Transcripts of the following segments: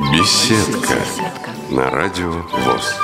Беседка на радио ВОЗ.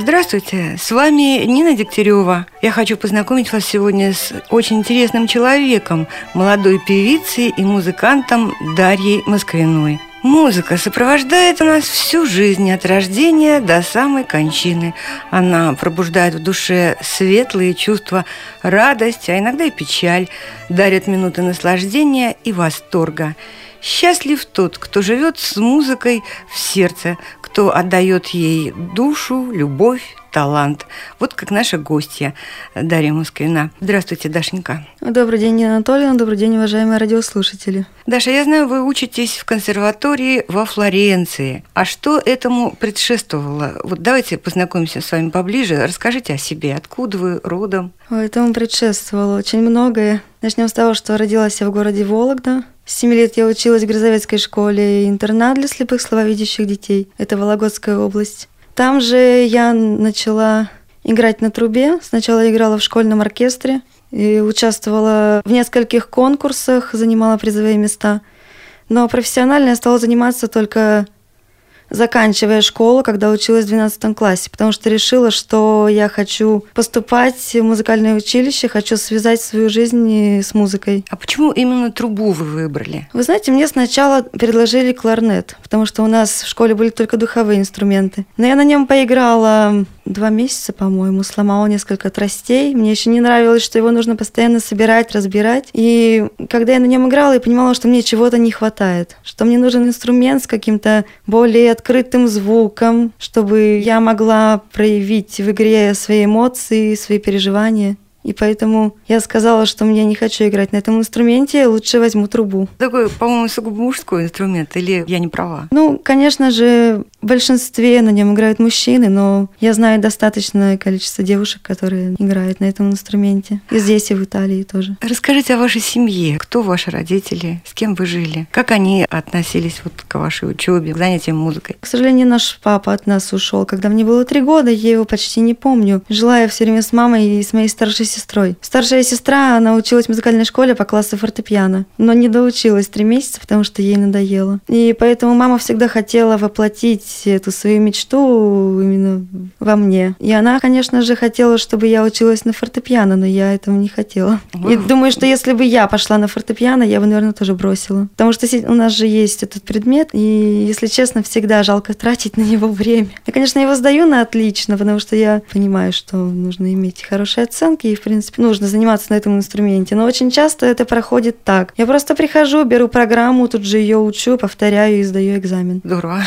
Здравствуйте, с вами Нина Дегтярева. Я хочу познакомить вас сегодня с очень интересным человеком, молодой певицей и музыкантом Дарьей Москвиной. Музыка сопровождает нас всю жизнь от рождения до самой кончины. Она пробуждает в душе светлые чувства, радость, а иногда и печаль, дарит минуты наслаждения и восторга. Счастлив тот, кто живет с музыкой в сердце, кто отдает ей душу, любовь, талант. Вот как наша гостья Дарья Москвина. Здравствуйте, Дашенька. Добрый день, Нина Анатольевна. Добрый день, уважаемые радиослушатели. Даша, я знаю, вы учитесь в консерватории во Флоренции. А что этому предшествовало? Вот давайте познакомимся с вами поближе. Расскажите о себе. Откуда вы родом? Ой, этому предшествовало очень многое. Начнем с того, что родилась я в городе Вологда. С 7 лет я училась в Грязовецкой школе интернат для слепых слабовидящих детей. Это Вологодская область. Там же я начала играть на трубе. Сначала играла в школьном оркестре и участвовала в нескольких конкурсах, занимала призовые места. Но профессионально я стала заниматься только заканчивая школу, когда училась в 12 классе, потому что решила, что я хочу поступать в музыкальное училище, хочу связать свою жизнь с музыкой. А почему именно трубу вы выбрали? Вы знаете, мне сначала предложили кларнет, потому что у нас в школе были только духовые инструменты. Но я на нем поиграла два месяца, по-моему, сломала несколько тростей. Мне еще не нравилось, что его нужно постоянно собирать, разбирать. И когда я на нем играла, я понимала, что мне чего-то не хватает, что мне нужен инструмент с каким-то более открытым звуком, чтобы я могла проявить в игре свои эмоции, свои переживания. И поэтому я сказала, что мне не хочу играть на этом инструменте, лучше возьму трубу. Такой, по-моему, сугубо мужской инструмент, или я не права? Ну, конечно же, в большинстве на нем играют мужчины, но я знаю достаточное количество девушек, которые играют на этом инструменте. И здесь, и в Италии тоже. Расскажите о вашей семье. Кто ваши родители? С кем вы жили? Как они относились вот к вашей учебе, к занятиям музыкой? К сожалению, наш папа от нас ушел, когда мне было три года, я его почти не помню. Жила я все время с мамой и с моей старшей сестрой. Старшая сестра, она училась в музыкальной школе по классу фортепиано, но не доучилась три месяца, потому что ей надоело. И поэтому мама всегда хотела воплотить эту свою мечту именно во мне. И она, конечно же, хотела, чтобы я училась на фортепиано, но я этого не хотела. И думаю, что если бы я пошла на фортепиано, я бы, наверное, тоже бросила. Потому что у нас же есть этот предмет, и, если честно, всегда жалко тратить на него время. Я, конечно, его сдаю на отлично, потому что я понимаю, что нужно иметь хорошие оценки, и, в принципе, нужно заниматься на этом инструменте. Но очень часто это проходит так. Я просто прихожу, беру программу, тут же ее учу, повторяю и сдаю экзамен. Здорово.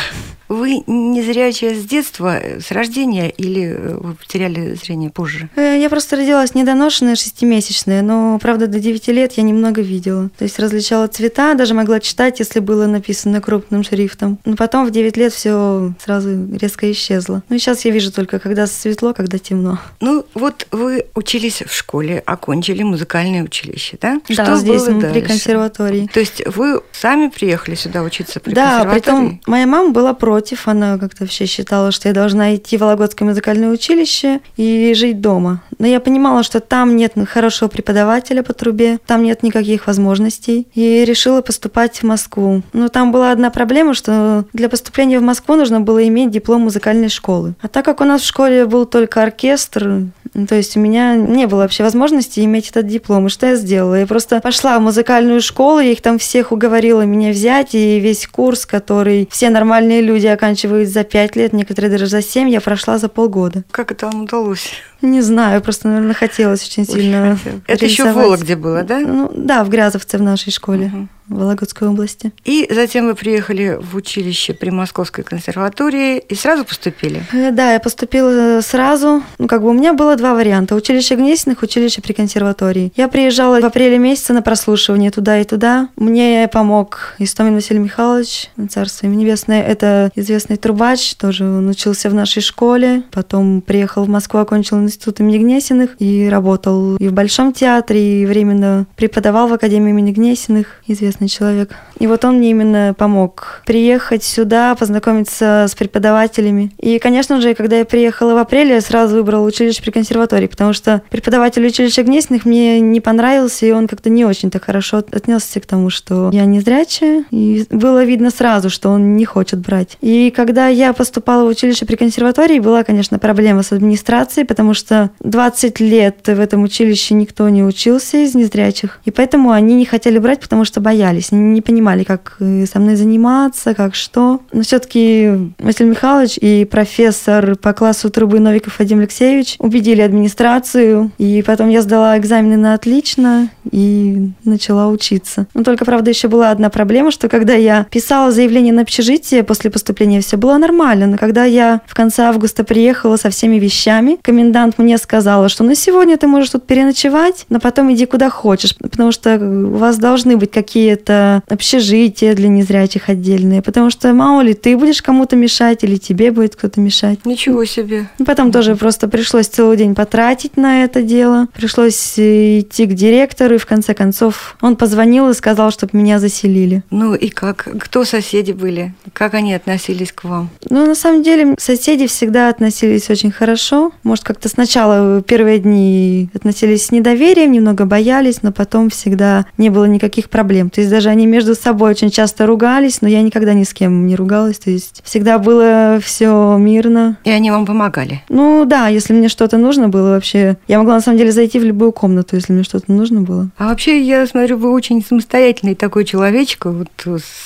Вы незрячая с детства, с рождения, или вы потеряли зрение позже? Э, я просто родилась недоношенная, шестимесячная, но, правда, до 9 лет я немного видела. То есть различала цвета, даже могла читать, если было написано крупным шрифтом. Но потом в 9 лет все сразу резко исчезло. Ну и сейчас я вижу только, когда светло, когда темно. Ну вот вы учились в школе, окончили музыкальное училище, да? Да, Что здесь было при консерватории. То есть вы сами приехали сюда учиться при да, консерватории? Да, притом моя мама была против против. Она как-то вообще считала, что я должна идти в Вологодское музыкальное училище и жить дома. Но я понимала, что там нет хорошего преподавателя по трубе, там нет никаких возможностей. И решила поступать в Москву. Но там была одна проблема, что для поступления в Москву нужно было иметь диплом музыкальной школы. А так как у нас в школе был только оркестр, то есть у меня не было вообще возможности иметь этот диплом. И что я сделала? Я просто пошла в музыкальную школу, я их там всех уговорила меня взять, и весь курс, который все нормальные люди оканчивают за пять лет, некоторые даже за семь, я прошла за полгода. Как это вам удалось? Не знаю, просто, наверное, хотелось очень, очень сильно. Хотел. Это еще в Вологде было, да? Ну, да, в Грязовце в нашей школе. Угу. Вологодской области. И затем вы приехали в училище при Московской консерватории и сразу поступили? Э, да, я поступила сразу. Ну, как бы у меня было два варианта. Училище Гнесиных, училище при консерватории. Я приезжала в апреле месяце на прослушивание туда и туда. Мне помог Истомин Василий Михайлович, царство ему небесное. Это известный трубач, тоже он учился в нашей школе. Потом приехал в Москву, окончил институт имени Гнесиных и работал и в Большом театре, и временно преподавал в Академии имени Гнесиных, известный интересный человек. И вот он мне именно помог приехать сюда, познакомиться с преподавателями. И, конечно же, когда я приехала в апреле, я сразу выбрала училище при консерватории, потому что преподаватель училища Гнесиных мне не понравился, и он как-то не очень так хорошо отнесся к тому, что я не зрячая. И было видно сразу, что он не хочет брать. И когда я поступала в училище при консерватории, была, конечно, проблема с администрацией, потому что 20 лет в этом училище никто не учился из незрячих. И поэтому они не хотели брать, потому что боялись, не понимали, как э, со мной заниматься, как что. Но все-таки Василий Михайлович и профессор по классу трубы Новиков Вадим Алексеевич убедили администрацию, и потом я сдала экзамены на отлично и начала учиться. Но только, правда, еще была одна проблема, что когда я писала заявление на общежитие после поступления, все было нормально, но когда я в конце августа приехала со всеми вещами, комендант мне сказала, что на сегодня ты можешь тут переночевать, но потом иди куда хочешь, потому что у вас должны быть какие-то общежития для незрячих отдельные, потому что мало ли ты будешь кому-то мешать или тебе будет кто-то мешать. Ничего себе. Потом тоже просто пришлось целый день потратить на это дело, пришлось идти к директору, и в конце концов он позвонил и сказал, чтобы меня заселили. Ну и как? Кто соседи были? Как они относились к вам? Ну, на самом деле, соседи всегда относились очень хорошо. Может, как-то сначала первые дни относились с недоверием, немного боялись, но потом всегда не было никаких проблем. То есть даже они между собой очень часто ругались, но я никогда ни с кем не ругалась. То есть всегда было все мирно. И они вам помогали? Ну да, если мне что-то нужно было вообще. Я могла на самом деле зайти в любую комнату, если мне что-то нужно было. А вообще, я смотрю, вы очень самостоятельный такой человечек. Вот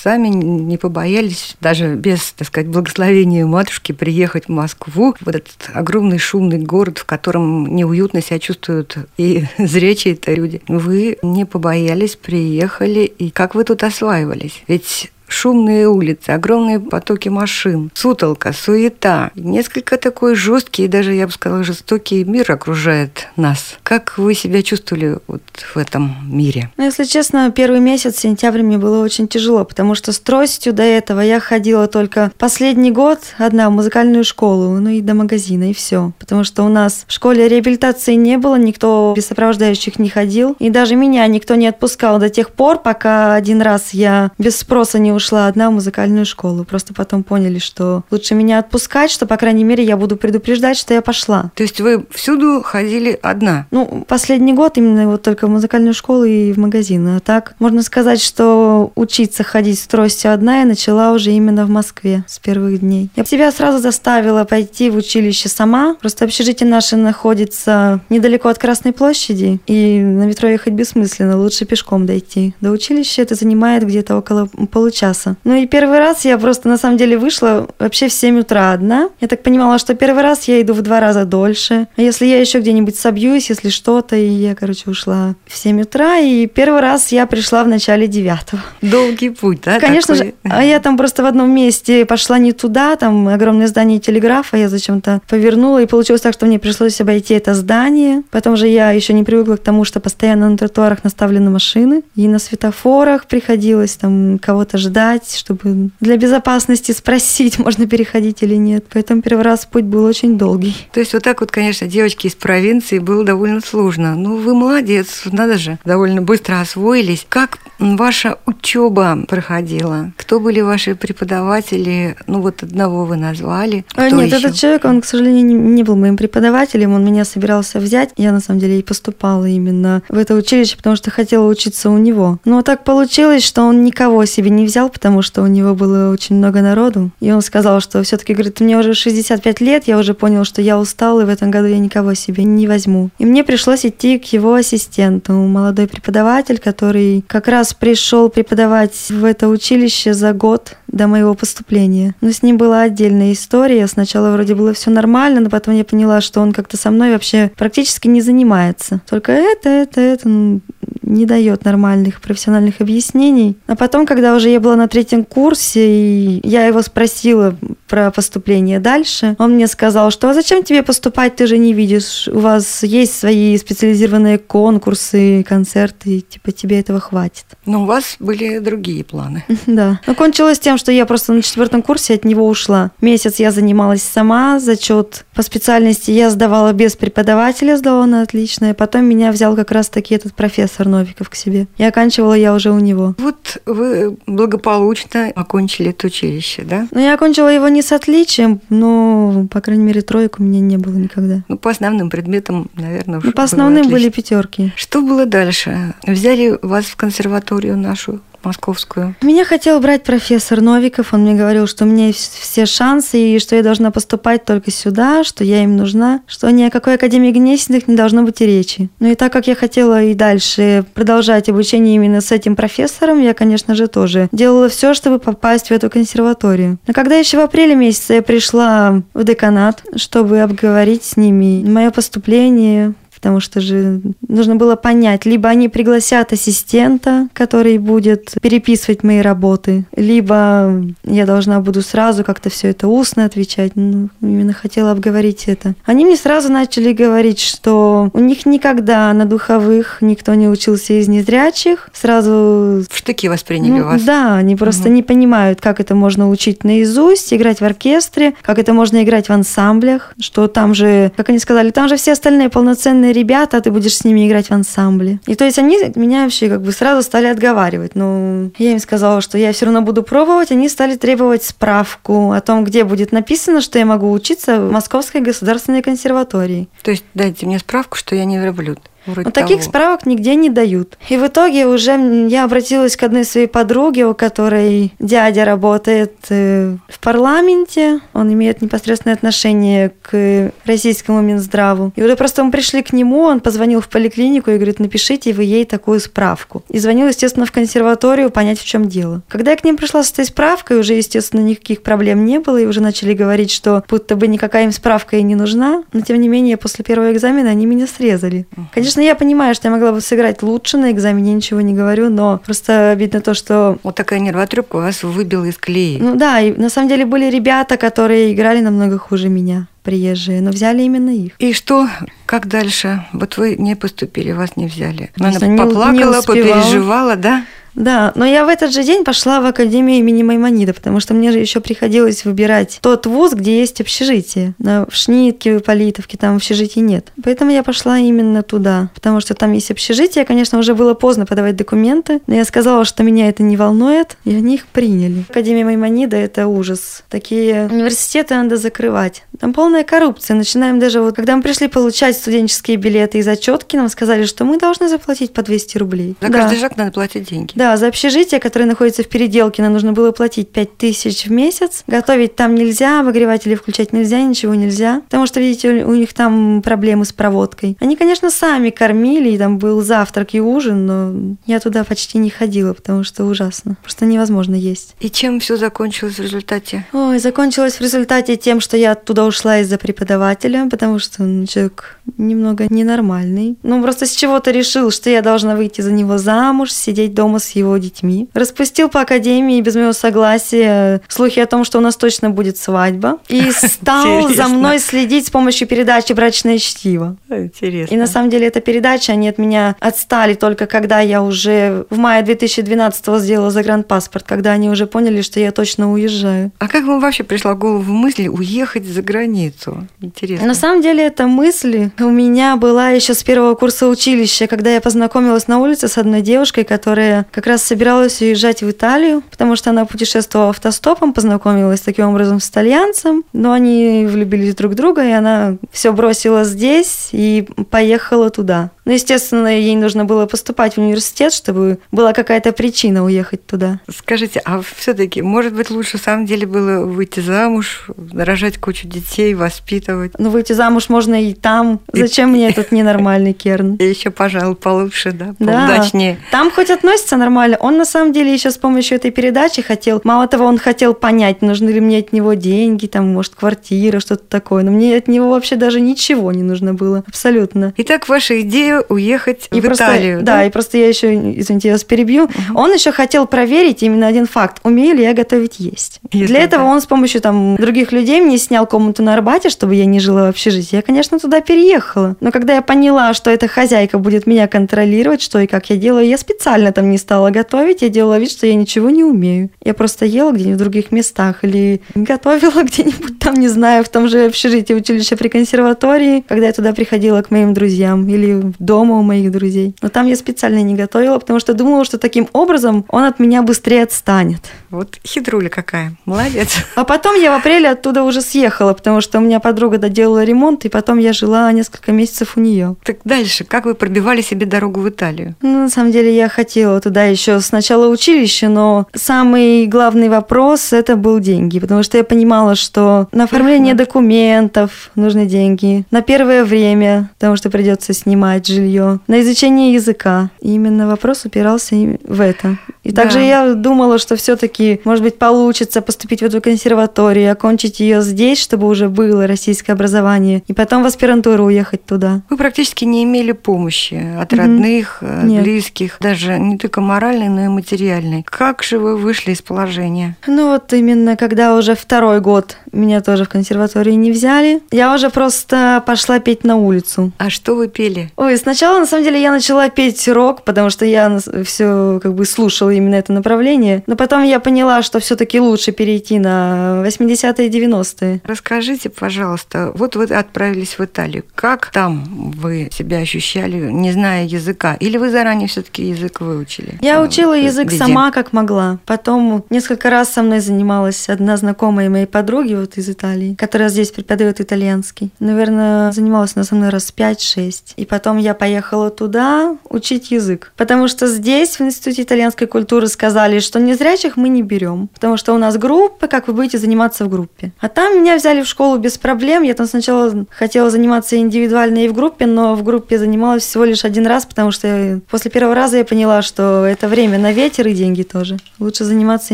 сами не побоялись даже без, так сказать, благословения матушки приехать в Москву, в этот огромный шумный город, в котором неуютно себя чувствуют и зрячие-то люди. Вы не побоялись, приехали, и как вы тут осваивались? Ведь шумные улицы, огромные потоки машин, сутолка, суета. Несколько такой жесткий, даже, я бы сказала, жестокий мир окружает нас. Как вы себя чувствовали вот в этом мире? Ну, если честно, первый месяц, сентябрь, мне было очень тяжело, потому что с тростью до этого я ходила только последний год одна в музыкальную школу, ну и до магазина, и все. Потому что у нас в школе реабилитации не было, никто без сопровождающих не ходил, и даже меня никто не отпускал до тех пор, пока один раз я без спроса не ушла одна в музыкальную школу. Просто потом поняли, что лучше меня отпускать, что, по крайней мере, я буду предупреждать, что я пошла. То есть вы всюду ходили одна? Ну, последний год именно вот только в музыкальную школу и в магазин. А так, можно сказать, что учиться ходить с тростью одна я начала уже именно в Москве с первых дней. Я себя сразу заставила пойти в училище сама. Просто общежитие наше находится недалеко от Красной площади, и на метро ехать бессмысленно, лучше пешком дойти. До училища это занимает где-то около получаса часа. Ну и первый раз я просто на самом деле вышла вообще в 7 утра одна. Я так понимала, что первый раз я иду в два раза дольше. А если я еще где-нибудь собьюсь, если что-то, и я, короче, ушла в 7 утра, и первый раз я пришла в начале девятого. Долгий путь, да? Конечно такой? же. А я там просто в одном месте пошла не туда, там огромное здание телеграфа, я зачем-то повернула, и получилось так, что мне пришлось обойти это здание. Потом же я еще не привыкла к тому, что постоянно на тротуарах наставлены машины, и на светофорах приходилось там кого-то ждать ждать, чтобы для безопасности спросить, можно переходить или нет. Поэтому первый раз путь был очень долгий. То есть вот так вот, конечно, девочки из провинции было довольно сложно. Ну, вы молодец, надо же, довольно быстро освоились. Как ваша учеба проходила? Кто были ваши преподаватели? Ну, вот одного вы назвали. А, Кто Нет, еще? этот человек, он, к сожалению, не был моим преподавателем, он меня собирался взять. Я, на самом деле, и поступала именно в это училище, потому что хотела учиться у него. Но так получилось, что он никого себе не взял, потому что у него было очень много народу. И он сказал, что все-таки, говорит, мне уже 65 лет, я уже понял, что я устал, и в этом году я никого себе не возьму. И мне пришлось идти к его ассистенту, молодой преподаватель, который как раз пришел преподавать в это училище за год до моего поступления. Но с ним была отдельная история. Сначала вроде было все нормально, но потом я поняла, что он как-то со мной вообще практически не занимается. Только это, это, это ну, не дает нормальных профессиональных объяснений. А потом, когда уже я была на третьем курсе, и я его спросила, про поступление дальше. Он мне сказал, что а зачем тебе поступать, ты же не видишь, у вас есть свои специализированные конкурсы, концерты, типа тебе этого хватит. Но у вас были другие планы. Да. Но кончилось тем, что я просто на четвертом курсе от него ушла. Месяц я занималась сама, зачет по специальности я сдавала без преподавателя, сдала на отлично, и потом меня взял как раз-таки этот профессор Новиков к себе. И оканчивала я уже у него. Вот вы благополучно окончили это училище, да? Но я окончила его не с отличием, но, по крайней мере, троек у меня не было никогда. Ну, по основным предметам, наверное, Ну, по основным были пятерки. Что было дальше? Взяли вас в консерваторию нашу московскую. Меня хотел брать профессор Новиков. Он мне говорил, что у меня есть все шансы, и что я должна поступать только сюда, что я им нужна, что ни о какой Академии Гнесиных не должно быть и речи. Ну и так как я хотела и дальше продолжать обучение именно с этим профессором, я, конечно же, тоже делала все, чтобы попасть в эту консерваторию. Но когда еще в апреле месяце я пришла в деканат, чтобы обговорить с ними мое поступление, потому что же нужно было понять, либо они пригласят ассистента, который будет переписывать мои работы, либо я должна буду сразу как-то все это устно отвечать. Ну, именно хотела обговорить это. Они мне сразу начали говорить, что у них никогда на духовых никто не учился из незрячих. Сразу... В штыки восприняли Ну, вас. Да, они просто не понимают, как это можно учить наизусть, играть в оркестре, как это можно играть в ансамблях, что там же, как они сказали, там же все остальные полноценные ребята, ты будешь с ними играть в ансамбле. И то есть они меня вообще как бы сразу стали отговаривать. Ну, я им сказала, что я все равно буду пробовать. Они стали требовать справку о том, где будет написано, что я могу учиться в Московской государственной консерватории. То есть дайте мне справку, что я не верблюд. Вроде Но таких того. справок нигде не дают. И в итоге уже я обратилась к одной своей подруге, у которой дядя работает э, в парламенте. Он имеет непосредственное отношение к российскому Минздраву. И уже просто мы пришли к нему, он позвонил в поликлинику и говорит, напишите вы ей такую справку. И звонил, естественно, в консерваторию понять, в чем дело. Когда я к ним пришла с этой справкой, уже, естественно, никаких проблем не было, и уже начали говорить, что будто бы никакая им справка и не нужна. Но, тем не менее, после первого экзамена они меня срезали. Конечно, я понимаю, что я могла бы сыграть лучше на экзамене, ничего не говорю, но просто видно то, что Вот такая нервотрепка вас выбила из колеи. ну да, и на самом деле были ребята, которые играли намного хуже меня, приезжие, но взяли именно их. И что, как дальше? Вот вы не поступили, вас не взяли. Конечно, Она не- не поплакала, успевала. попереживала, да? Да, но я в этот же день пошла в Академию имени Маймонида, потому что мне же еще приходилось выбирать тот вуз, где есть общежитие. В Шнитке, в Политовке там общежитий нет. Поэтому я пошла именно туда, потому что там есть общежитие. Конечно, уже было поздно подавать документы, но я сказала, что меня это не волнует, и они их приняли. Академия Маймонида – это ужас. Такие университеты надо закрывать. Там полная коррупция. Начинаем даже вот, когда мы пришли получать студенческие билеты и зачетки, нам сказали, что мы должны заплатить по 200 рублей. За Да. каждый шаг надо платить деньги. Да, за общежитие, которое находится в переделке, нам нужно было платить 5 тысяч в месяц. Готовить там нельзя, обогреватели включать нельзя, ничего нельзя. Потому что, видите, у них там проблемы с проводкой. Они, конечно, сами кормили, и там был завтрак и ужин, но я туда почти не ходила, потому что ужасно. Просто невозможно есть. И чем все закончилось в результате? Ой, закончилось в результате тем, что я оттуда ушла из-за преподавателя, потому что он человек немного ненормальный. Ну, просто с чего-то решил, что я должна выйти за него замуж, сидеть дома с его детьми. Распустил по академии без моего согласия слухи о том, что у нас точно будет свадьба. И стал за Интересно. мной следить с помощью передачи «Брачное чтиво». Интересно. И на самом деле эта передача, они от меня отстали только когда я уже в мае 2012 сделала загранпаспорт, когда они уже поняли, что я точно уезжаю. А как вам вообще пришла в голову мысль уехать за границу? Интересно. На самом деле эта мысль у меня была еще с первого курса училища, когда я познакомилась на улице с одной девушкой, которая как раз собиралась уезжать в Италию, потому что она путешествовала автостопом, познакомилась таким образом с итальянцем, но они влюбились друг в друга, и она все бросила здесь и поехала туда. Ну, естественно, ей нужно было поступать в университет, чтобы была какая-то причина уехать туда. Скажите, а все-таки, может быть, лучше в самом деле было выйти замуж, рожать кучу детей, воспитывать? Ну, выйти замуж можно и там. Зачем мне этот ненормальный керн? И еще, пожалуй, получше, да, Да. поудачнее. Там хоть относится нормально. Он на самом деле еще с помощью этой передачи хотел, мало того, он хотел понять, нужны ли мне от него деньги, там, может, квартира, что-то такое. Но мне от него вообще даже ничего не нужно было. Абсолютно. Итак, ваша идея решили уехать И в просто, Италию. да, и просто я еще, извините, я вас перебью. Он еще хотел проверить именно один факт: умею ли я готовить есть. Если Для этого да. он с помощью там других людей мне снял комнату на Арбате, чтобы я не жила в общежитии. Я, конечно, туда переехала. Но когда я поняла, что эта хозяйка будет меня контролировать, что и как я делаю, я специально там не стала готовить. Я делала вид, что я ничего не умею. Я просто ела где-нибудь в других местах или готовила где-нибудь там, не знаю, в том же общежитии училища при консерватории, когда я туда приходила к моим друзьям или дома у моих друзей. Но там я специально не готовила, потому что думала, что таким образом он от меня быстрее отстанет. Вот хитруля какая. Молодец. А потом я в апреле оттуда уже съехала, потому что у меня подруга доделала ремонт, и потом я жила несколько месяцев у нее. Так дальше, как вы пробивали себе дорогу в Италию? Ну, на самом деле я хотела туда еще с начала училища, но самый главный вопрос это был деньги, потому что я понимала, что на оформление документов нужны деньги, на первое время, потому что придется снимать жилье, на изучение языка. И именно вопрос упирался в это. И Да. также я думала, что все-таки, может быть, получится поступить в эту консерваторию, окончить ее здесь, чтобы уже было российское образование, и потом в аспирантуру уехать туда. Вы практически не имели помощи от Мгм. родных, э, Нет. близких, даже не только моральной, но и материальной. Как же вы вышли из положения? Ну вот именно когда уже второй год меня тоже в консерватории не взяли, я уже просто пошла петь на улицу. А что вы пели? Ой, сначала на самом деле я начала петь рок, потому что я все как бы слушала именно это направление, но потом я поняла, что все-таки лучше перейти на 80-е и 90-е. Расскажите, пожалуйста, вот вы отправились в Италию. Как там вы себя ощущали, не зная языка? Или вы заранее все-таки язык выучили? Я Ну, учила язык везде. сама, как могла. Потом несколько раз со мной занималась одна знакомая моей подруги вот из Италии, которая здесь преподает итальянский. Наверное, занималась она со мной раз 5-6. И потом я поехала туда учить язык. Потому что здесь, в Институте итальянской культуры, сказали, что незрячих мы не берем. Потому что у нас группа, как вы будете заниматься в группе. А там меня взяли в школу без проблем. Я там сначала хотела заниматься индивидуально и в группе, но в группе занималась всего лишь один раз, потому что после первого раза я поняла, что это время на ветер и деньги тоже. Лучше заниматься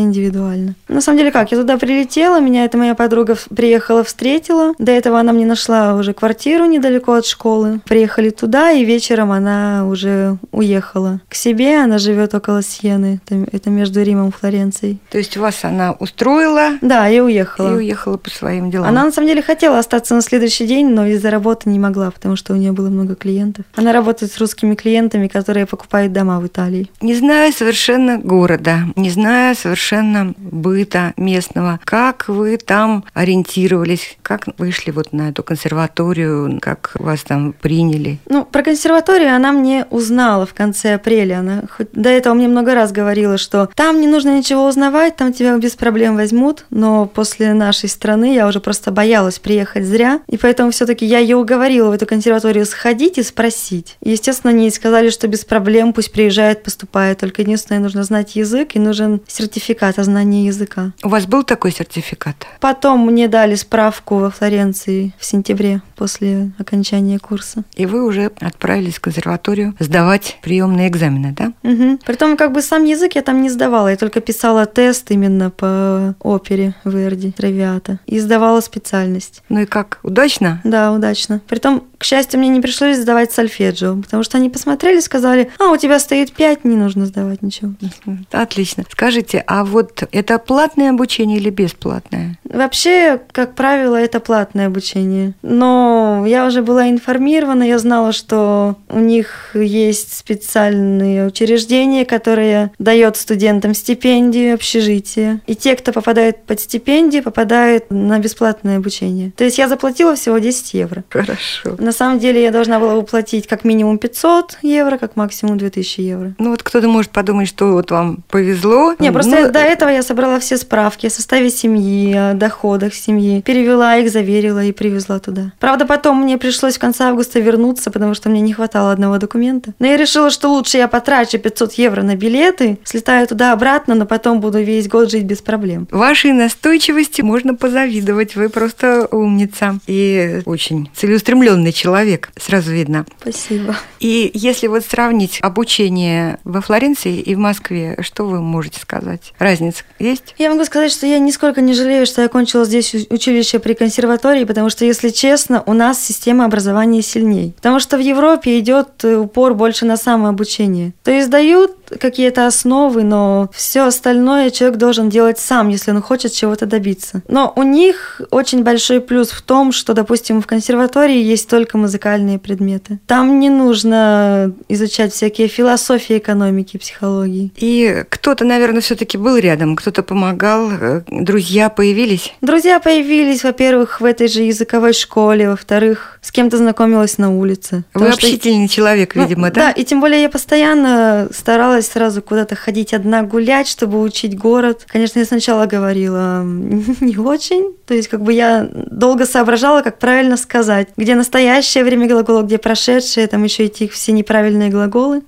индивидуально. На самом деле как, я туда прилетела, меня эта моя подруга приехала, встретила. До этого она мне нашла уже квартиру недалеко от школы. Приехали туда, и вечером она уже уехала к себе. Она живет около Сиены, это, между Римом и Флоренцией. То есть вас она устроила Да, и уехала. и уехала по своим делам? Она на самом деле хотела остаться на следующий день, но из-за работы не могла, потому что у нее было много клиентов. Она работает с русскими клиентами, которые покупают дома в Италии. Не зная совершенно города, не зная совершенно быта местного, как вы там ориентировались, как вышли вот на эту консерваторию, как вас там приняли? Ну, про консерваторию она мне узнала в конце апреля. Она хоть до этого мне много раз говорила, что там не нужно ничего узнавать, там тебя без проблем возьмут. Но после нашей страны я уже просто боялась приехать зря. И поэтому все-таки я ее уговорила в эту консерваторию сходить и спросить. И, естественно, они сказали, что без проблем пусть приезжает, поступает. Только единственное, нужно знать язык и нужен сертификат о знании языка. У вас был такой сертификат? Потом мне дали справку во Флоренции в сентябре после окончания курса. И вы уже отправились в консерваторию сдавать приемные экзамены, да? Угу. Притом, как бы сам язык я там не сдавала, я только писала тест именно по опере Верди, Травиата, и сдавала специальность. Ну и как, удачно? Да, удачно. Притом, к счастью, мне не пришлось сдавать сольфеджио, потому что они посмотрели, сказали, а, у тебя стоит 5, не нужно сдавать ничего. Отлично. Скажите, а вот это платное обучение или бесплатное? Вообще, как правило, это платное обучение. Но я уже была информирована, я знала, что у них есть специальные учреждения, которые дают студентам стипендию, общежитие. И те, кто попадает под стипендию, попадают на бесплатное обучение. То есть я заплатила всего 10 евро. Хорошо. На самом деле я должна была уплатить как минимум 500 евро, как максимум 2000 евро. Ну вот кто-то может подумать, что вот вам повезло. Не, просто Ну, я- до этого я собрала все справки о составе семьи, о доходах семьи, перевела их, заверила и привезла туда. Правда, потом мне пришлось в конце августа вернуться, потому что мне не хватало одного документа. Но я решила, что лучше я потрачу 500 евро на билеты, слетаю туда-обратно, но потом буду весь год жить без проблем. Вашей настойчивости можно позавидовать. Вы просто умница и очень целеустремленный человек, сразу видно. Спасибо. И если вот сравнить обучение во Флоренции и в Москве, что вы можете сказать? Разница есть? Я могу сказать, что я нисколько не жалею, что я окончила здесь училище при консерватории, потому что, если честно, у нас система образования сильней. Потому что в Европе идет упор больше на самообучение. То есть дают какие-то основы, но все остальное человек должен делать сам, если он хочет чего-то добиться. Но у них очень большой плюс в том, что, допустим, в консерватории есть только музыкальные предметы. Там не нужно изучать всякие философии экономики, психологии. И кто-то, наверное, все-таки был рядом, кто-то помогал, э, друзья появились? Друзья появились, во-первых, в этой же языковой школе, во-вторых, с кем-то знакомилась на улице. Вы общительный что... человек, ну, видимо, ну, да? Да, и тем более я постоянно старалась сразу куда-то ходить одна гулять, чтобы учить город. Конечно, я сначала говорила не очень, то есть как бы я долго соображала, как правильно сказать, где настоящее время глагола, где прошедшее, там еще эти все неправильные глаголы.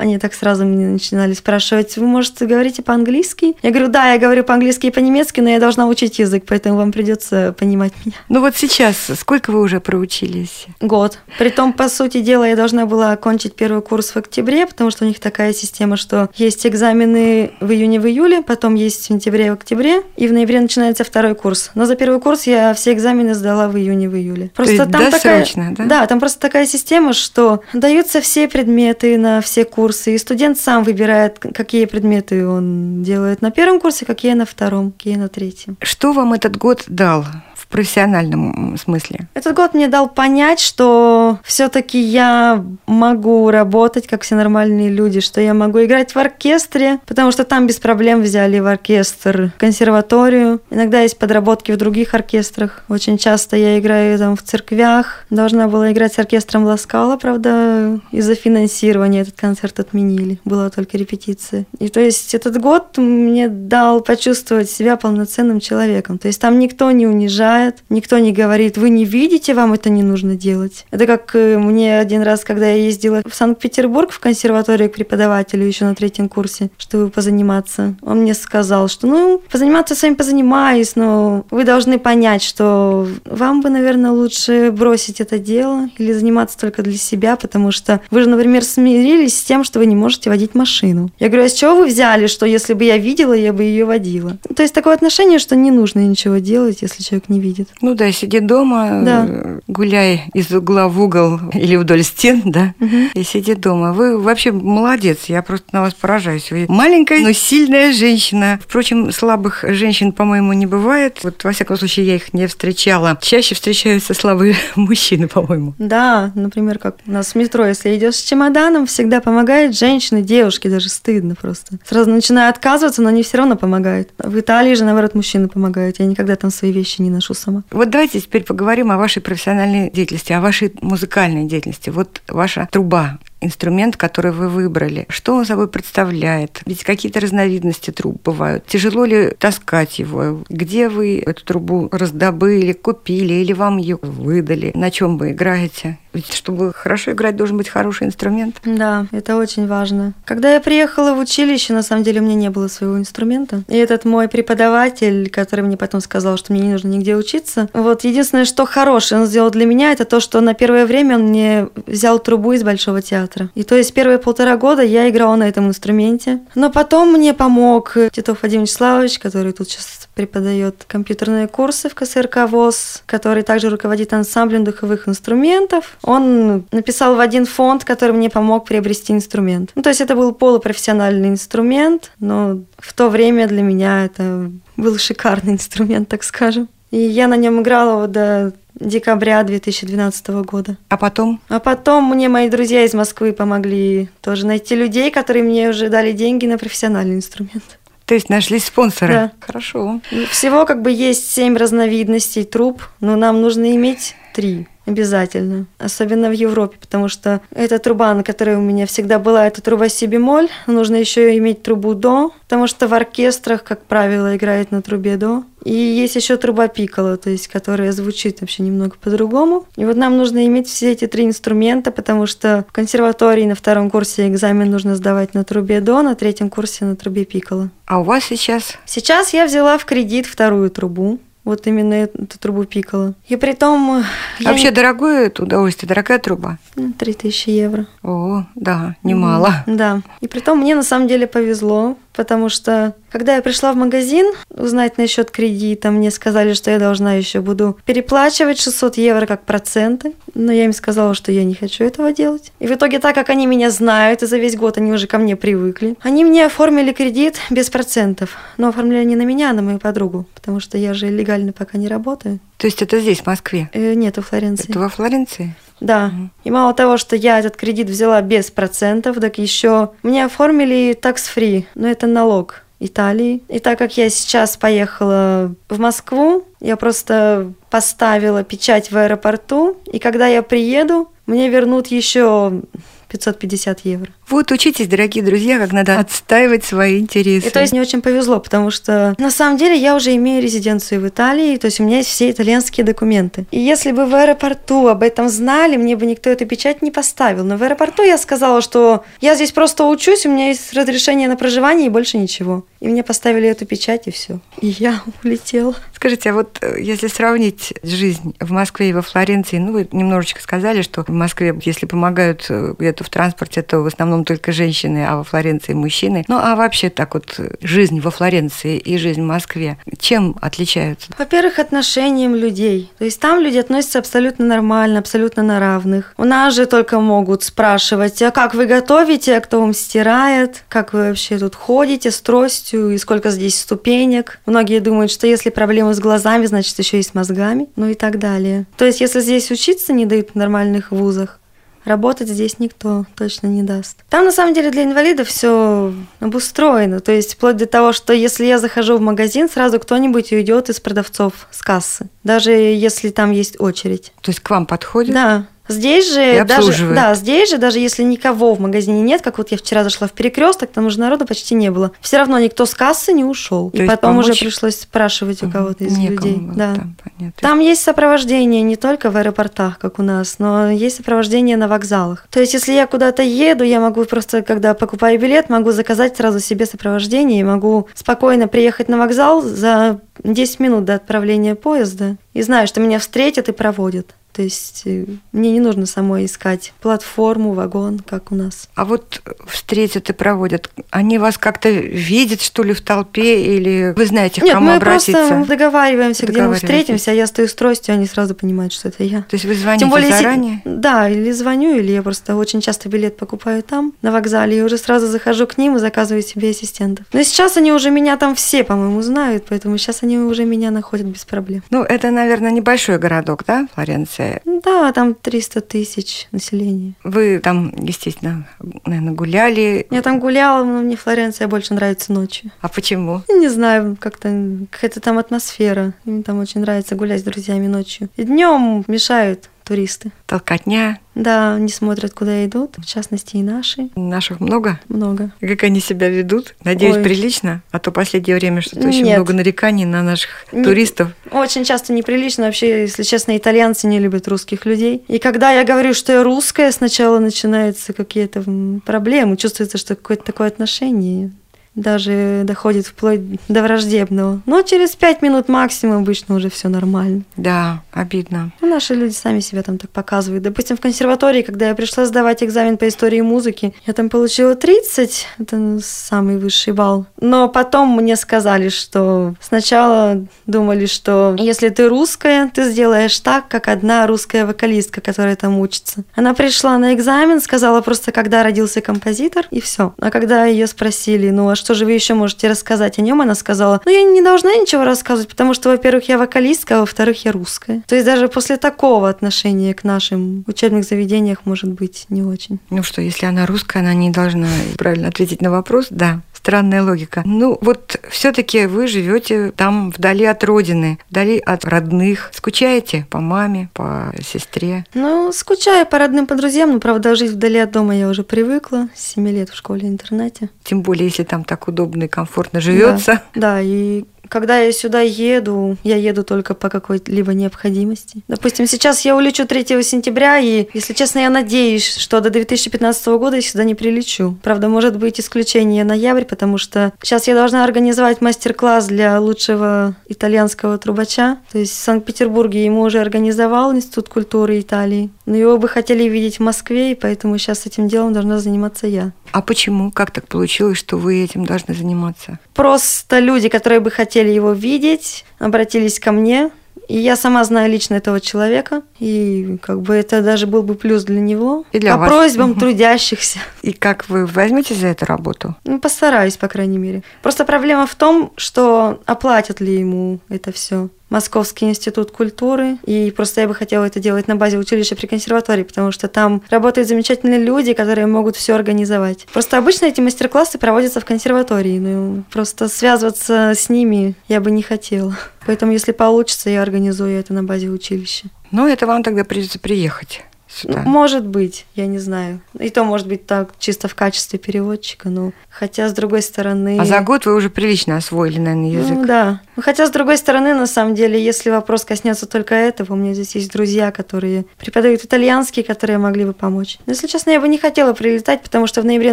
Они так сразу мне начинали спрашивать, вы, может, говорите по-английски? Я говорю, да, я говорю по-английски и по-немецки, но я должна учить язык, поэтому вам придется понимать меня. Ну вот сейчас, сколько вы уже проучились? Год. Притом, по сути дела, я должна была окончить первый курс в октябре, потому что у них такая система, что есть экзамены в июне, в июле, потом есть в сентябре, в октябре, и в ноябре начинается второй курс. Но за первый курс я все экзамены сдала в июне, в июле. Просто То есть там такая, да? Да, там просто такая система, что даются все предметы на все курсы, курсы, и студент сам выбирает, какие предметы он делает на первом курсе, какие на втором, какие на третьем. Что вам этот год дал? Профессиональном смысле? Этот год мне дал понять, что все-таки я могу работать, как все нормальные люди, что я могу играть в оркестре, потому что там без проблем взяли в оркестр консерваторию. Иногда есть подработки в других оркестрах. Очень часто я играю там в церквях. Должна была играть с оркестром Ласкала, правда, из-за финансирования этот концерт отменили. Была только репетиция. И то есть этот год мне дал почувствовать себя полноценным человеком. То есть там никто не унижает, знает, никто не говорит, вы не видите, вам это не нужно делать. Это как э, мне один раз, когда я ездила в Санкт-Петербург в консерваторию к преподавателю еще на третьем курсе, чтобы позаниматься. Он мне сказал, что ну, позаниматься с вами позанимаюсь, но вы должны понять, что вам бы, наверное, лучше бросить это дело или заниматься только для себя, потому что вы же, например, смирились с тем, что вы не можете водить машину. Я говорю, а с чего вы взяли, что если бы я видела, я бы ее водила? То есть такое отношение, что не нужно ничего делать, если человек не видит видит. Ну да, сиди дома, да. гуляй из угла в угол или вдоль стен, да, угу. и сиди дома. Вы вообще молодец, я просто на вас поражаюсь. Вы маленькая, но сильная женщина. Впрочем, слабых женщин, по-моему, не бывает. Вот, во всяком случае, я их не встречала. Чаще встречаются слабые мужчины, по-моему. Да, например, как у нас в метро, если идешь с чемоданом, всегда помогает женщины, девушки, даже стыдно просто. Сразу начинаю отказываться, но они все равно помогают. В Италии же, наоборот, мужчины помогают. Я никогда там свои вещи не ношу сама. Вот давайте теперь поговорим о вашей профессиональной деятельности, о вашей музыкальной деятельности. Вот ваша труба инструмент, который вы выбрали. Что он собой представляет? Ведь какие-то разновидности труб бывают. Тяжело ли таскать его? Где вы эту трубу раздобыли, купили или вам ее выдали? На чем вы играете? Ведь чтобы хорошо играть, должен быть хороший инструмент. Да, это очень важно. Когда я приехала в училище, на самом деле у меня не было своего инструмента. И этот мой преподаватель, который мне потом сказал, что мне не нужно нигде учиться, вот единственное, что хорошее он сделал для меня, это то, что на первое время он мне взял трубу из Большого театра театра. И то есть первые полтора года я играла на этом инструменте. Но потом мне помог Титов Вадим Вячеславович, который тут сейчас преподает компьютерные курсы в КСРК ВОЗ, который также руководит ансамблем духовых инструментов. Он написал в один фонд, который мне помог приобрести инструмент. Ну, то есть это был полупрофессиональный инструмент, но в то время для меня это был шикарный инструмент, так скажем. И я на нем играла вот до декабря 2012 года. А потом? А потом мне мои друзья из Москвы помогли тоже найти людей, которые мне уже дали деньги на профессиональный инструмент. То есть нашлись спонсоры? Да. Хорошо. Всего как бы есть семь разновидностей труб, но нам нужно иметь три. Обязательно. Особенно в Европе, потому что эта труба, на которой у меня всегда была, это труба си бемоль. Нужно еще иметь трубу до, потому что в оркестрах, как правило, играет на трубе до. И есть еще труба пикколо, то есть которая звучит вообще немного по-другому. И вот нам нужно иметь все эти три инструмента, потому что в консерватории на втором курсе экзамен нужно сдавать на трубе до, на третьем курсе на трубе пикколо. А у вас сейчас? Сейчас я взяла в кредит вторую трубу вот именно эту трубу пикала. И при том... А вообще не... дорогое это удовольствие, дорогая труба? Ну, 3000 евро. О, да, немало. Да. И при том мне на самом деле повезло, потому что когда я пришла в магазин узнать насчет кредита, мне сказали, что я должна еще буду переплачивать 600 евро как проценты, но я им сказала, что я не хочу этого делать. И в итоге, так как они меня знают, и за весь год они уже ко мне привыкли, они мне оформили кредит без процентов, но оформляли не на меня, а на мою подругу, потому что я же легально пока не работаю. То есть это здесь, в Москве? Э, нет, во Флоренции. Это во Флоренции? Да. И мало того, что я этот кредит взяла без процентов, так еще мне оформили tax-free, но это налог Италии. И так как я сейчас поехала в Москву, я просто поставила печать в аэропорту, и когда я приеду, мне вернут еще 550 евро. Вот учитесь, дорогие друзья, как надо отстаивать свои интересы. И то есть мне очень повезло, потому что на самом деле я уже имею резиденцию в Италии, то есть у меня есть все итальянские документы. И если бы в аэропорту об этом знали, мне бы никто эту печать не поставил. Но в аэропорту я сказала, что я здесь просто учусь, у меня есть разрешение на проживание и больше ничего. И мне поставили эту печать, и все. И я улетела. Скажите, а вот э, если сравнить жизнь в Москве и во Флоренции, ну, вы немножечко сказали, что в Москве, если помогают э, где-то в транспорте, то в основном только женщины, а во Флоренции мужчины. Ну, а вообще так вот жизнь во Флоренции и жизнь в Москве, чем отличаются? Во-первых, отношением людей. То есть там люди относятся абсолютно нормально, абсолютно на равных. У нас же только могут спрашивать, а как вы готовите, а кто вам стирает, как вы вообще тут ходите с тростью, и сколько здесь ступенек. Многие думают, что если проблемы с глазами, значит, еще и с мозгами, ну и так далее. То есть, если здесь учиться не дают в нормальных вузах, работать здесь никто точно не даст. Там на самом деле для инвалидов все обустроено, то есть вплоть до того, что если я захожу в магазин, сразу кто-нибудь уйдет из продавцов с кассы, даже если там есть очередь. То есть к вам подходит? Да, Здесь же даже, да, здесь же даже если никого в магазине нет, как вот я вчера зашла в перекресток, там уже народу почти не было. Все равно никто с кассы не ушел. То и потом помочь... уже пришлось спрашивать у кого-то из людей. Да. Там, там есть сопровождение не только в аэропортах, как у нас, но есть сопровождение на вокзалах. То есть если я куда-то еду, я могу просто, когда покупаю билет, могу заказать сразу себе сопровождение и могу спокойно приехать на вокзал за 10 минут до отправления поезда и знаю, что меня встретят и проводят. То есть э, мне не нужно самой искать платформу, вагон, как у нас. А вот встретят и проводят, они вас как-то видят, что ли, в толпе, или вы знаете, к Нет, кому мы обратиться? просто договариваемся, где мы встретимся, а я стою с тростью, они сразу понимают, что это я. То есть вы звоните Тем более, заранее? Да, или звоню, или я просто очень часто билет покупаю там, на вокзале, и уже сразу захожу к ним и заказываю себе ассистентов. Но сейчас они уже меня там все, по-моему, знают, поэтому сейчас они уже меня находят без проблем. Ну, это, наверное, небольшой городок, да, Флоренция? Флоренция? Да, там 300 тысяч населения. Вы там, естественно, наверное, гуляли? Я там гуляла, но мне Флоренция больше нравится ночью. А почему? Не знаю, как-то какая-то там атмосфера. Мне там очень нравится гулять с друзьями ночью. И днем мешают туристы. Толкотня. Да, не смотрят, куда идут, в частности и наши. Наших много? Много. Как они себя ведут? Надеюсь, Ой. прилично? А то последнее время что-то очень много нареканий на наших не, туристов. Очень часто неприлично. Вообще, если честно, итальянцы не любят русских людей. И когда я говорю, что я русская, сначала начинаются какие-то проблемы. Чувствуется, что какое-то такое отношение даже доходит вплоть до враждебного. Но через пять минут максимум обычно уже все нормально. Да, обидно. Ну, наши люди сами себя там так показывают. Допустим, в консерватории, когда я пришла сдавать экзамен по истории музыки, я там получила 30, это самый высший балл. Но потом мне сказали, что сначала думали, что если ты русская, ты сделаешь так, как одна русская вокалистка, которая там учится. Она пришла на экзамен, сказала просто, когда родился композитор, и все. А когда ее спросили, ну а что же вы еще можете рассказать о нем? Она сказала, ну я не должна ничего рассказывать, потому что, во-первых, я вокалистка, а во-вторых, я русская. То есть даже после такого отношения к нашим учебных заведениях может быть не очень. Ну что, если она русская, она не должна правильно ответить на вопрос, да. Странная логика. Ну, вот все-таки вы живете там вдали от родины, вдали от родных. Скучаете по маме, по сестре? Ну, скучаю по родным, по друзьям, но, правда, жить вдали от дома я уже привыкла. С 7 лет в школе-интернате. Тем более, если там так удобно и комфортно живется. Да, да и когда я сюда еду, я еду только по какой-либо необходимости. Допустим, сейчас я улечу 3 сентября, и, если честно, я надеюсь, что до 2015 года я сюда не прилечу. Правда, может быть исключение ноябрь, потому что сейчас я должна организовать мастер-класс для лучшего итальянского трубача. То есть в Санкт-Петербурге ему уже организовал Институт культуры Италии. Но его бы хотели видеть в Москве, и поэтому сейчас этим делом должна заниматься я. А почему? Как так получилось, что вы этим должны заниматься? Просто люди, которые бы хотели его видеть, обратились ко мне. И я сама знаю лично этого человека, и как бы это даже был бы плюс для него. И для по вас. просьбам трудящихся. И как вы возьметесь за эту работу? Ну, постараюсь, по крайней мере. Просто проблема в том, что оплатят ли ему это все. Московский институт культуры. И просто я бы хотела это делать на базе училища при консерватории, потому что там работают замечательные люди, которые могут все организовать. Просто обычно эти мастер-классы проводятся в консерватории, но просто связываться с ними я бы не хотела. Поэтому, если получится, я организую это на базе училища. Ну, это вам тогда придется приехать сюда. Ну, Может быть, я не знаю. И то, может быть, так, чисто в качестве переводчика, но хотя, с другой стороны... А за год вы уже прилично освоили, наверное, язык. Ну, да. Ну, хотя, с другой стороны, на самом деле, если вопрос коснется только этого, у меня здесь есть друзья, которые преподают итальянский, которые могли бы помочь. Но, если честно, я бы не хотела прилетать, потому что в ноябре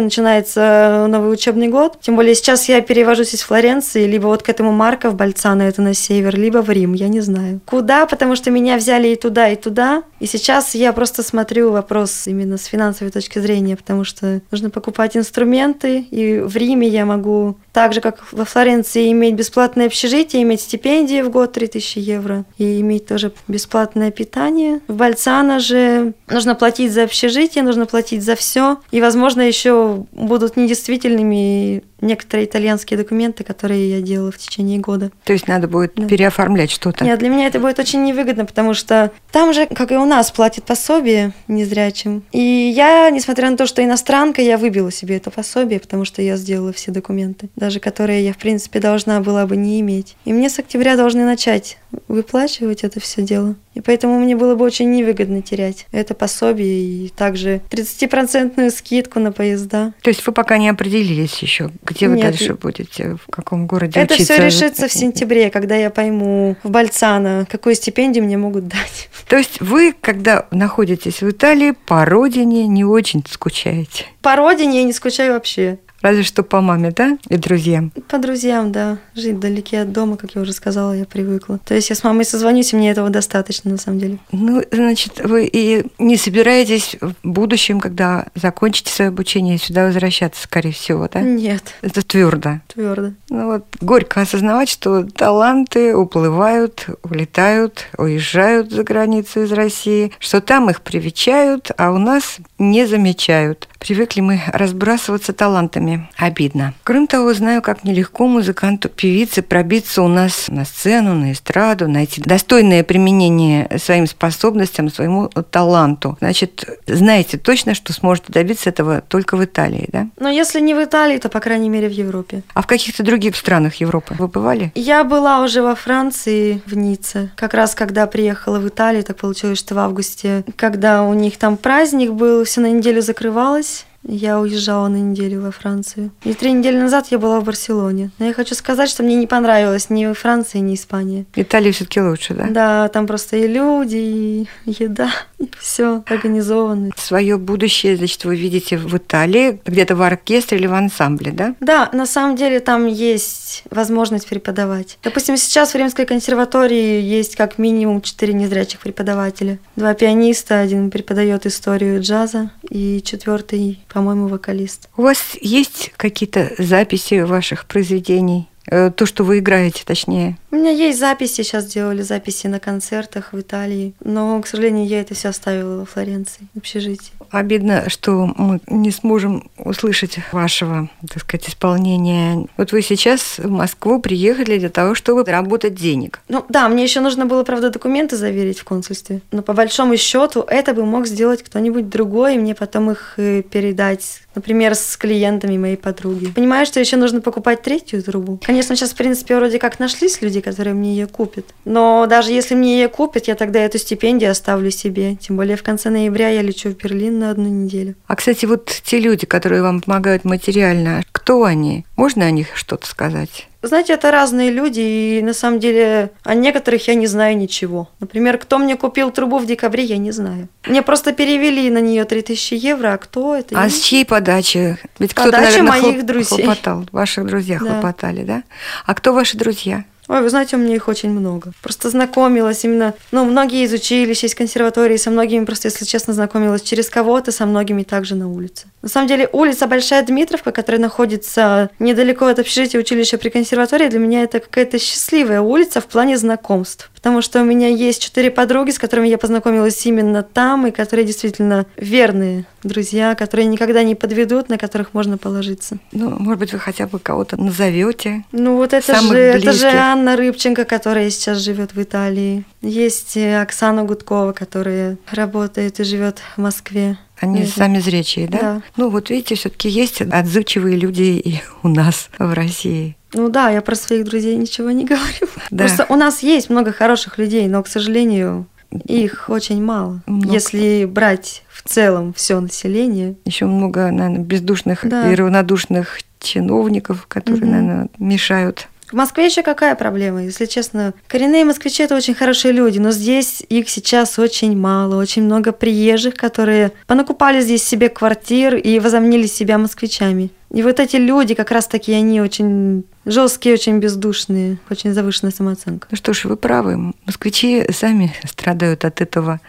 начинается новый учебный год. Тем более сейчас я перевожусь из Флоренции, либо вот к этому Марко в Бальцано, это на север, либо в Рим, я не знаю. Куда? Потому что меня взяли и туда, и туда. И сейчас я просто смотрю вопрос именно с финансовой точки зрения, потому что нужно покупать инструменты, и в Риме я могу так же, как во Флоренции, иметь бесплатное общежитие, иметь стипендии в год 3000 евро и иметь тоже бесплатное питание. В Бальцано же нужно платить за общежитие, нужно платить за все. И, возможно, еще будут недействительными некоторые итальянские документы, которые я делала в течение года. То есть надо будет Да. переоформлять что-то. Нет, для меня это будет очень невыгодно, потому что там же, как и у нас, платят пособие незрячим. И я, несмотря на то, что иностранка, я выбила себе это пособие, потому что я сделала все документы, даже которые я, в принципе, должна была бы не иметь. И мне с октября должны начать выплачивать это все дело. И поэтому мне было бы очень невыгодно терять это пособие и также 30% скидку на поезда. То есть вы пока не определились еще, где вы Нет. дальше будете, в каком городе Это учиться. все решится в сентябре, когда я пойму в Бальцано, какую стипендию мне могут дать. То есть вы, когда находитесь в Италии, по родине не очень скучаете. По родине я не скучаю вообще. Разве что по маме, да? И друзьям. По друзьям, да. Жить вдалеке от дома, как я уже сказала, я привыкла. То есть я с мамой созвонюсь, и мне этого достаточно, на самом деле. Ну, значит, вы и не собираетесь в будущем, когда закончите свое обучение, сюда возвращаться, скорее всего, да? Нет, Это твердо. твердо. Ну вот горько осознавать, что таланты уплывают, улетают, уезжают за границу из России, что там их привечают, а у нас не замечают. Привыкли мы разбрасываться талантами. Обидно. Кроме того, знаю, как нелегко музыканту, певице пробиться у нас на сцену, на эстраду, найти достойное применение своим способностям, своему таланту. Значит, знаете точно, что сможете добиться этого только в Италии, да? Но если не в Италии, то, по крайней мере, в Европе. А в каких-то других странах Европы вы бывали? Я была уже во Франции, в Ницце. Как раз когда приехала в Италию, так получилось, что в августе, когда у них там праздник был, все на неделю закрывалось. Я уезжала на неделю во Францию. И три недели назад я была в Барселоне. Но я хочу сказать, что мне не понравилось ни Франция, ни Испания. Италия все-таки лучше, да? Да, там просто и люди, и еда, и все организовано. Свое будущее, значит, вы видите в Италии, где-то в оркестре или в ансамбле, да? Да, на самом деле там есть возможность преподавать. Допустим, сейчас в Римской консерватории есть как минимум четыре незрячих преподавателя. Два пианиста, один преподает историю джаза, и четвертый, по-моему, вокалист. У вас есть какие-то записи ваших произведений? Э, То, что вы играете, точнее. У меня есть записи, сейчас делали записи на концертах в Италии, но, к сожалению, я это все оставила во Флоренции, в общежитии. Обидно, что мы не сможем услышать вашего, так сказать, исполнения. Вот вы сейчас в Москву приехали для того, чтобы заработать денег. Ну да, мне еще нужно было, правда, документы заверить в консульстве. Но по большому счету это бы мог сделать кто-нибудь другой, и мне потом их э, передать, например, с клиентами моей подруги. Понимаю, что еще нужно покупать третью трубу. Конечно, сейчас, в принципе, вроде как нашлись люди, которые мне ее купят. Но даже если мне ее купят, я тогда эту стипендию оставлю себе. Тем более в конце ноября я лечу в Берлин на одну неделю. А, кстати, вот те люди, которые вам помогают материально, кто они? Можно о них что-то сказать? Знаете, это разные люди, и на самом деле о некоторых я не знаю ничего. Например, кто мне купил трубу в декабре, я не знаю. Мне просто перевели на нее 3000 евро, а кто это? А я с чьей подачи? Ведь кто-то, наверное, моих хлоп- друзей. хлопотал. Ваших друзья Да. хлопотали, да? А кто ваши друзья? Ой, вы знаете, у меня их очень много. Просто знакомилась именно, ну, многие из училища, из консерватории, со многими, просто, если честно, знакомилась через кого-то, со многими также на улице. На самом деле, улица Большая Дмитровка, которая находится недалеко от общежития училища при консерватории, для меня это какая-то счастливая улица в плане знакомств. Потому что у меня есть четыре подруги, с которыми я познакомилась именно там, и которые действительно верные друзья, которые никогда не подведут, на которых можно положиться. Ну, может быть, вы хотя бы кого-то назовете? Ну вот это Самых же, это же близких. Анна Рыбченко, которая сейчас живет в Италии. Есть э, Оксана Гудкова, которая работает и живет в Москве. Они Мгм. сами зрячие, да? Да. Ну, вот видите, все-таки есть отзывчивые люди и у нас в России. Ну да, я про своих друзей ничего не говорю. Да. Просто у нас есть много хороших людей, но, к сожалению, их очень мало. Много. Если брать в целом все население, Еще много, наверное, бездушных Да. и равнодушных чиновников, которые, Мгм. наверное, мешают. В Москве еще какая проблема? Если честно, коренные москвичи это очень хорошие люди, но здесь их сейчас очень мало, очень много приезжих, которые понакупали здесь себе квартир и возомнили себя москвичами. И вот эти люди, как раз таки, они очень жесткие, очень бездушные, очень завышенная самооценка. Ну что ж, вы правы. Москвичи сами страдают от этого.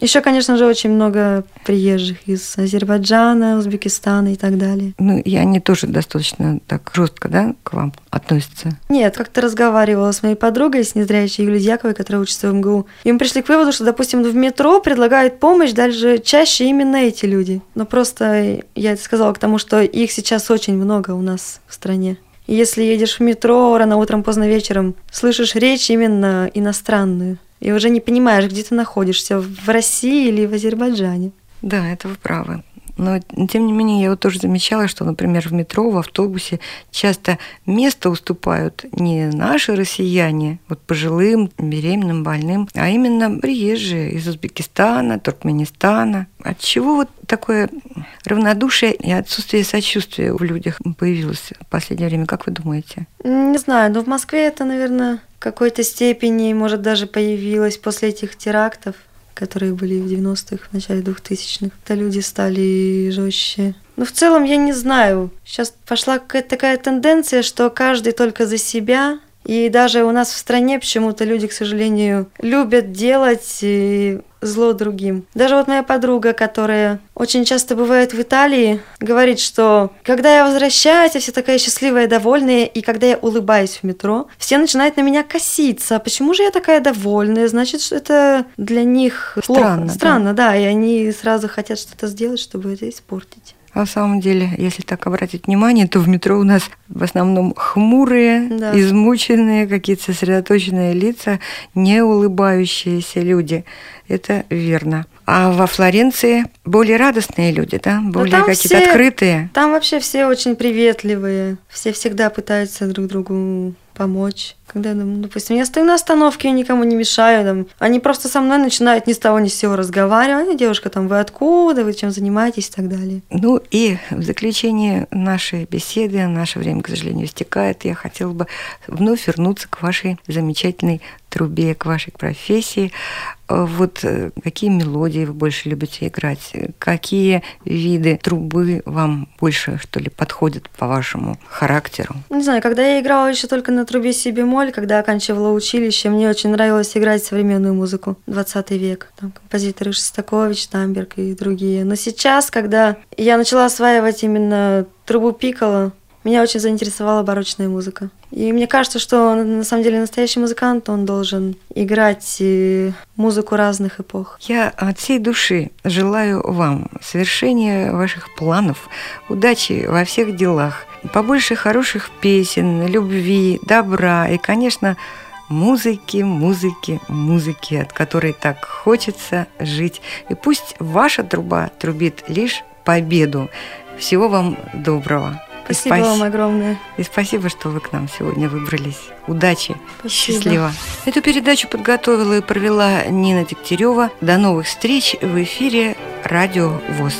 Еще, конечно же, очень много приезжих из Азербайджана, Узбекистана и так далее. Ну, и они тоже достаточно так жестко, да, к вам относятся. Нет, как-то разговаривала с моей подругой, с незрячей Юлией Дьяковой, которая учится в МГУ. И мы пришли к выводу, что, допустим, в метро предлагают помощь даже чаще именно эти люди. Но просто я это сказала к тому, что их сейчас очень много у нас в стране. И если едешь в метро рано утром, поздно вечером, слышишь речь именно иностранную. И уже не понимаешь, где ты находишься, в России или в Азербайджане. Да, это вы правы. Но, тем не менее, я вот тоже замечала, что, например, в метро, в автобусе часто место уступают не наши россияне, вот пожилым, беременным, больным, а именно приезжие из Узбекистана, Туркменистана. От чего вот такое равнодушие и отсутствие сочувствия в людях появилось в последнее время, как вы думаете? Не знаю, но в Москве это, наверное, какой-то степени, может, даже появилось после этих терактов, которые были в 90-х, в начале 2000-х. Это люди стали жестче. Но в целом я не знаю. Сейчас пошла какая-то такая тенденция, что каждый только за себя. И даже у нас в стране почему-то люди, к сожалению, любят делать зло другим. Даже вот моя подруга, которая очень часто бывает в Италии, говорит, что когда я возвращаюсь, я вся такая счастливая, довольная, и когда я улыбаюсь в метро, все начинают на меня коситься. Почему же я такая довольная? Значит, что это для них плохо. Странно, да. Странно, да, и они сразу хотят что-то сделать, чтобы это испортить. На самом деле, если так обратить внимание, то в метро у нас в основном хмурые, Да. измученные, какие-то сосредоточенные лица, не улыбающиеся люди. Это верно. А во Флоренции более радостные люди, да? Более там какие-то открытые. Там вообще все очень приветливые, все всегда пытаются друг другу помочь. Когда, ну, допустим, я стою на остановке и никому не мешаю, там, они просто со мной начинают ни с того ни с сего разговаривать. «А, Девушка, там, вы откуда, вы чем занимаетесь и так далее. Ну и в заключение нашей беседы, наше время, к сожалению, истекает, я хотела бы вновь вернуться к вашей замечательной трубе, к вашей профессии. Э, Вот э, какие мелодии вы больше любите играть? Какие виды трубы вам больше, что ли, подходят по вашему характеру? Не знаю, когда я играла еще только на трубе си бемоль, когда оканчивала училище, мне очень нравилось играть современную музыку, 20 век. Там композиторы Шостакович, Тамберг и другие. Но сейчас, когда я начала осваивать именно трубу пикала, меня очень заинтересовала барочная музыка. И мне кажется, что на самом деле настоящий музыкант, он должен играть э, музыку разных эпох. Я от всей души желаю вам совершения ваших планов, удачи во всех делах, побольше хороших песен, любви, добра и, конечно, музыки, музыки, музыки, от которой так хочется жить. И пусть ваша труба трубит лишь победу. Всего вам доброго. И Спасибо спас- вам огромное. И спасибо, что вы к нам сегодня выбрались. Удачи. Спасибо. Счастливо. Эту передачу подготовила и провела Нина Дегтярева. До новых встреч в эфире Радио ВОЗ.